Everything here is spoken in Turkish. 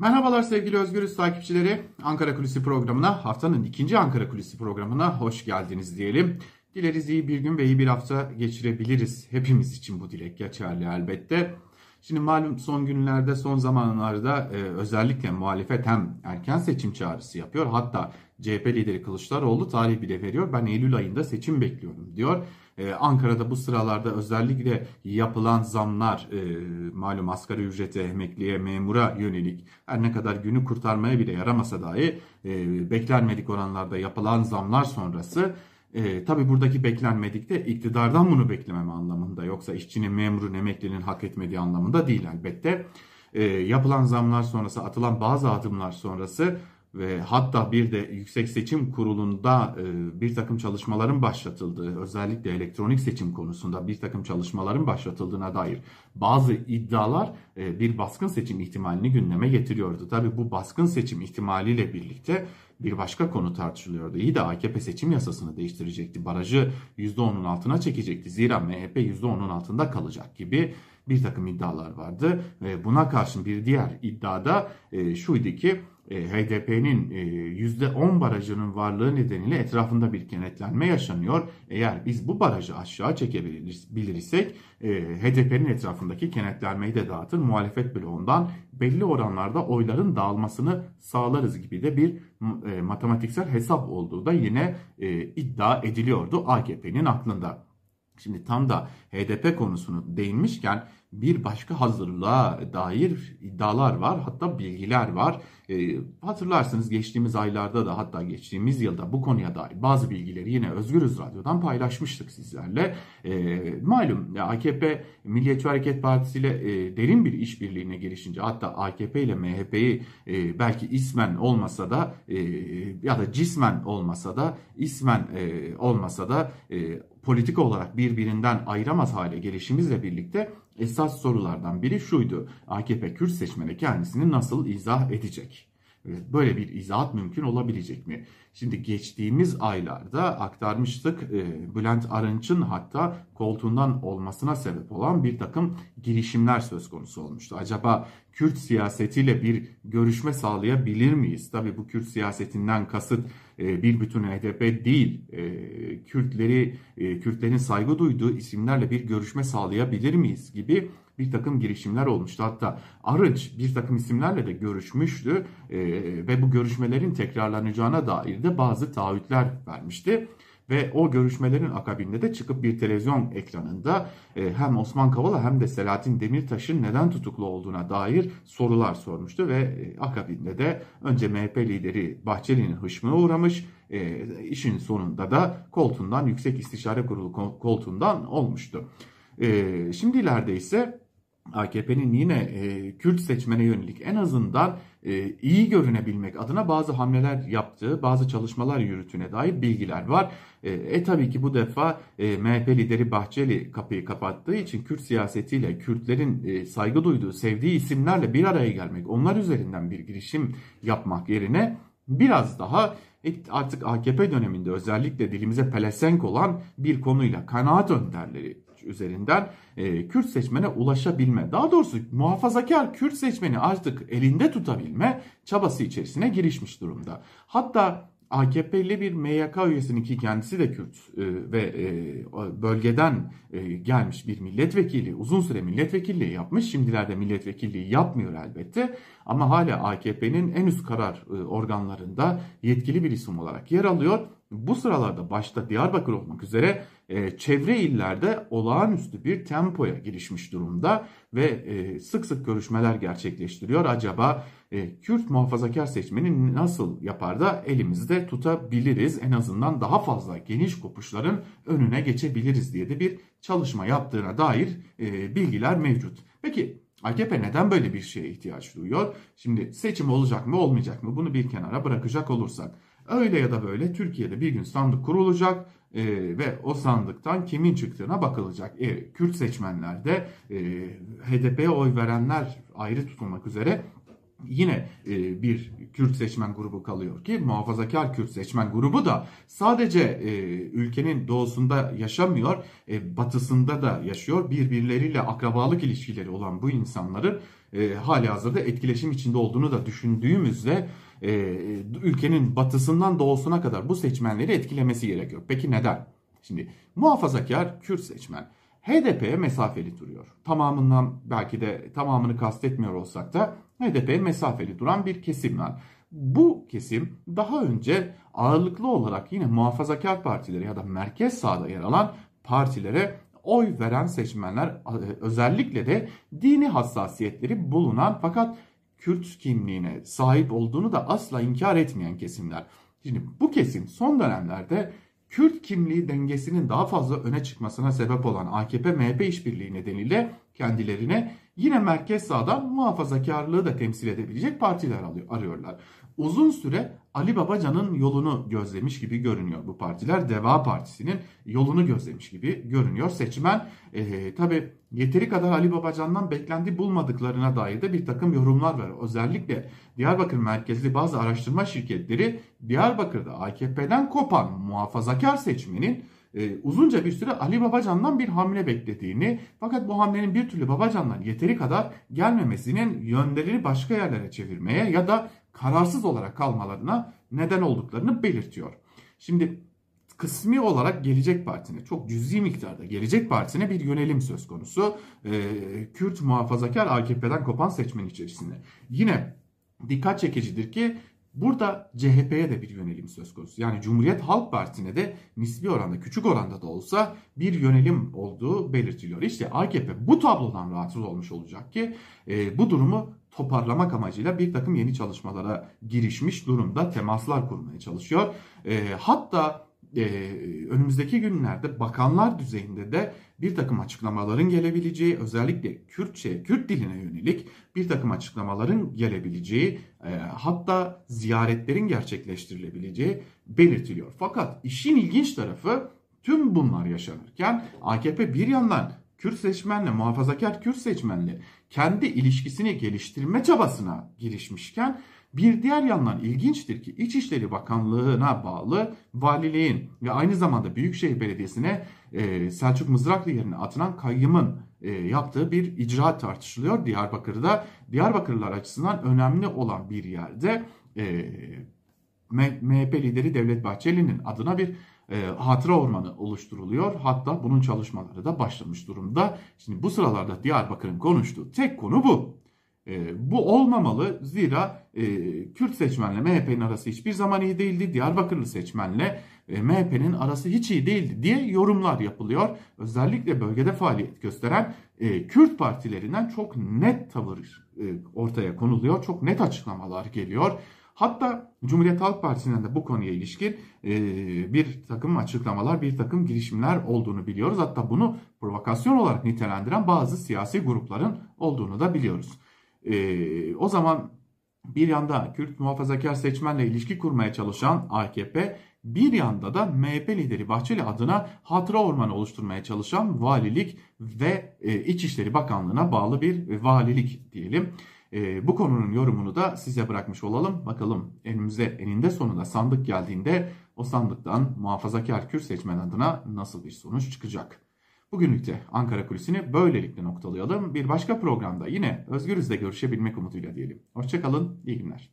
Merhabalar sevgili Özgürüz takipçileri. Ankara Kulisi programına, haftanın ikinci Ankara Kulisi programına hoş geldiniz diyelim. Dileriz iyi bir gün ve iyi bir hafta geçirebiliriz. Hepimiz için bu dilek geçerli elbette. Şimdi malum son günlerde, son zamanlarda e, özellikle muhalefet hem erken seçim çağrısı yapıyor. Hatta CHP lideri Kılıçdaroğlu tarih bile veriyor. Ben Eylül ayında seçim bekliyorum diyor. Ee, Ankara'da bu sıralarda özellikle yapılan zamlar e, malum asgari ücrete, emekliye, memura yönelik her ne kadar günü kurtarmaya bile yaramasa dahi e, beklenmedik oranlarda yapılan zamlar sonrası e, tabii buradaki beklenmedik de iktidardan bunu beklememe anlamında yoksa işçinin, memurun, emeklinin hak etmediği anlamında değil elbette. E, yapılan zamlar sonrası atılan bazı adımlar sonrası ve hatta bir de Yüksek Seçim Kurulu'nda e, bir takım çalışmaların başlatıldığı, özellikle elektronik seçim konusunda bir takım çalışmaların başlatıldığına dair bazı iddialar e, bir baskın seçim ihtimalini gündeme getiriyordu. Tabi bu baskın seçim ihtimaliyle birlikte bir başka konu tartışılıyordu. İyi de AKP seçim yasasını değiştirecekti. Barajı %10'un altına çekecekti. Zira MHP %10'un altında kalacak gibi bir takım iddialar vardı. Buna karşın bir diğer iddiada e, şuydu ki HDP'nin %10 e, barajının varlığı nedeniyle etrafında bir kenetlenme yaşanıyor. Eğer biz bu barajı aşağı çekebilirsek e, HDP'nin etrafındaki kenetlenmeyi de dağıtır. Muhalefet bloğundan belli oranlarda oyların dağılmasını sağlarız gibi de bir matematiksel hesap olduğu da yine iddia ediliyordu AKP'nin aklında. Şimdi tam da HDP konusunu değinmişken bir başka hazırlığa dair iddialar var hatta bilgiler var. E, hatırlarsınız geçtiğimiz aylarda da hatta geçtiğimiz yılda bu konuya dair bazı bilgileri yine Özgürüz Radyo'dan paylaşmıştık sizlerle. E, malum AKP Milliyetçi Hareket Partisi ile e, derin bir işbirliğine girişince hatta AKP ile MHP'yi e, belki ismen olmasa da e, ya da cismen olmasa da ismen e, olmasa da e, politik olarak birbirinden ayıramaz hale gelişimizle birlikte esas sorulardan biri şuydu. AKP Kürt seçmeni kendisini nasıl izah edecek? Böyle bir izahat mümkün olabilecek mi? Şimdi geçtiğimiz aylarda aktarmıştık e, Bülent Arınç'ın hatta koltuğundan olmasına sebep olan bir takım girişimler söz konusu olmuştu. Acaba Kürt siyasetiyle bir görüşme sağlayabilir miyiz? Tabii bu Kürt siyasetinden kasıt bir bütün HDP değil. E, Kürtleri, e, Kürtlerin saygı duyduğu isimlerle bir görüşme sağlayabilir miyiz gibi bir takım girişimler olmuştu. Hatta Arınç bir takım isimlerle de görüşmüştü ve bu görüşmelerin tekrarlanacağına dair de bazı taahhütler vermişti. Ve o görüşmelerin akabinde de çıkıp bir televizyon ekranında e, hem Osman Kavala hem de Selahattin Demirtaş'ın neden tutuklu olduğuna dair sorular sormuştu. Ve e, akabinde de önce MHP lideri Bahçeli'nin hışmına uğramış. E, işin sonunda da koltuğundan Yüksek İstişare Kurulu koltuğundan olmuştu. Şimdilerde ise AKP'nin yine e, Kürt seçmene yönelik en azından e, iyi görünebilmek adına bazı hamleler yaptığı, bazı çalışmalar yürütüne dair bilgiler var. E, e tabii ki bu defa e, MHP lideri Bahçeli kapıyı kapattığı için Kürt siyasetiyle Kürtlerin e, saygı duyduğu, sevdiği isimlerle bir araya gelmek, onlar üzerinden bir girişim yapmak yerine biraz daha artık AKP döneminde özellikle dilimize pelesenk olan bir konuyla kanaat önderleri üzerinden e, Kürt seçmene ulaşabilme, daha doğrusu muhafazakar Kürt seçmeni artık elinde tutabilme çabası içerisine girişmiş durumda. Hatta AKP'li bir MYK üyesinin ki kendisi de Kürt e, ve e, bölgeden e, gelmiş bir milletvekili uzun süre milletvekilliği yapmış. Şimdilerde milletvekilliği yapmıyor elbette ama hala AKP'nin en üst karar e, organlarında yetkili bir isim olarak yer alıyor. Bu sıralarda başta Diyarbakır olmak üzere e, çevre illerde olağanüstü bir tempoya girişmiş durumda ve e, sık sık görüşmeler gerçekleştiriyor. Acaba e, Kürt muhafazakar seçmeni nasıl yapar da elimizde tutabiliriz? En azından daha fazla geniş kopuşların önüne geçebiliriz diye de bir çalışma yaptığına dair bilgiler mevcut. Peki AKP neden böyle bir şeye ihtiyaç duyuyor? Şimdi seçim olacak mı olmayacak mı bunu bir kenara bırakacak olursak. Öyle ya da böyle Türkiye'de bir gün sandık kurulacak e, ve o sandıktan kimin çıktığına bakılacak. E, Kürt seçmenlerde e, HDP'ye oy verenler ayrı tutulmak üzere yine e, bir Kürt seçmen grubu kalıyor ki muhafazakar Kürt seçmen grubu da sadece e, ülkenin doğusunda yaşamıyor, e, batısında da yaşıyor. Birbirleriyle akrabalık ilişkileri olan bu insanların e, hali hazırda etkileşim içinde olduğunu da düşündüğümüzde ülkenin batısından doğusuna kadar bu seçmenleri etkilemesi gerekiyor. Peki neden? Şimdi muhafazakar Kürt seçmen HDP'ye mesafeli duruyor. Tamamından belki de tamamını kastetmiyor olsak da HDP'ye mesafeli duran bir kesim var. Bu kesim daha önce ağırlıklı olarak yine muhafazakar partileri ya da merkez sağda yer alan partilere oy veren seçmenler özellikle de dini hassasiyetleri bulunan fakat Kürt kimliğine sahip olduğunu da asla inkar etmeyen kesimler. Şimdi bu kesim son dönemlerde Kürt kimliği dengesinin daha fazla öne çıkmasına sebep olan AKP-MHP işbirliği nedeniyle kendilerine yine merkez sağdan muhafazakarlığı da temsil edebilecek partiler arıyorlar. Uzun süre Ali Babacan'ın yolunu gözlemiş gibi görünüyor bu partiler. Deva Partisi'nin yolunu gözlemiş gibi görünüyor. Seçmen e, tabi yeteri kadar Ali Babacan'dan beklendi bulmadıklarına dair de bir takım yorumlar var. Özellikle Diyarbakır merkezli bazı araştırma şirketleri Diyarbakır'da AKP'den kopan muhafazakar seçmenin e, uzunca bir süre Ali Babacan'dan bir hamle beklediğini fakat bu hamlenin bir türlü Babacan'dan yeteri kadar gelmemesinin yönlerini başka yerlere çevirmeye ya da kararsız olarak kalmalarına neden olduklarını belirtiyor. Şimdi kısmi olarak Gelecek Parti'ne çok cüzi miktarda Gelecek Parti'ne bir yönelim söz konusu. Ee, Kürt muhafazakar AKP'den kopan seçmen içerisinde. Yine dikkat çekicidir ki Burada CHP'ye de bir yönelim söz konusu. Yani Cumhuriyet Halk Partisi'ne de nispi oranda, küçük oranda da olsa bir yönelim olduğu belirtiliyor. İşte AKP bu tablodan rahatsız olmuş olacak ki e, bu durumu toparlamak amacıyla bir takım yeni çalışmalara girişmiş durumda. Temaslar kurmaya çalışıyor. E, hatta e, önümüzdeki günlerde bakanlar düzeyinde de bir takım açıklamaların gelebileceği özellikle Kürtçe, Kürt diline yönelik bir takım açıklamaların gelebileceği e, hatta ziyaretlerin gerçekleştirilebileceği belirtiliyor. Fakat işin ilginç tarafı tüm bunlar yaşanırken AKP bir yandan Kürt seçmenle, muhafazakar Kürt seçmenle kendi ilişkisini geliştirme çabasına girişmişken bir diğer yandan ilginçtir ki İçişleri Bakanlığı'na bağlı valiliğin ve aynı zamanda Büyükşehir Belediyesi'ne e, Selçuk Mızraklı yerine atılan kayyımın e, yaptığı bir icraat tartışılıyor Diyarbakır'da. Diyarbakırlılar açısından önemli olan bir yerde e, MHP lideri Devlet Bahçeli'nin adına bir e, hatıra ormanı oluşturuluyor. Hatta bunun çalışmaları da başlamış durumda. Şimdi bu sıralarda Diyarbakır'ın konuştuğu tek konu bu. E, bu olmamalı zira e, Kürt seçmenle MHP'nin arası hiçbir zaman iyi değildi. Diyarbakırlı seçmenle e, MHP'nin arası hiç iyi değildi diye yorumlar yapılıyor. Özellikle bölgede faaliyet gösteren e, Kürt partilerinden çok net tavır e, ortaya konuluyor. Çok net açıklamalar geliyor. Hatta Cumhuriyet Halk Partisi'nden de bu konuya ilişkin e, bir takım açıklamalar, bir takım girişimler olduğunu biliyoruz. Hatta bunu provokasyon olarak nitelendiren bazı siyasi grupların olduğunu da biliyoruz. E, o zaman bir yanda Kürt muhafazakar seçmenle ilişki kurmaya çalışan AKP, bir yanda da MHP lideri Bahçeli adına hatıra ormanı oluşturmaya çalışan valilik ve e, İçişleri Bakanlığı'na bağlı bir valilik diyelim. E, bu konunun yorumunu da size bırakmış olalım. Bakalım önümüze eninde sonunda sandık geldiğinde o sandıktan muhafazakar Kürt seçmen adına nasıl bir sonuç çıkacak? Bugünlük de Ankara Kulisi'ni böylelikle noktalayalım. Bir başka programda yine Özgürüz'de görüşebilmek umuduyla diyelim. Hoşçakalın, iyi günler.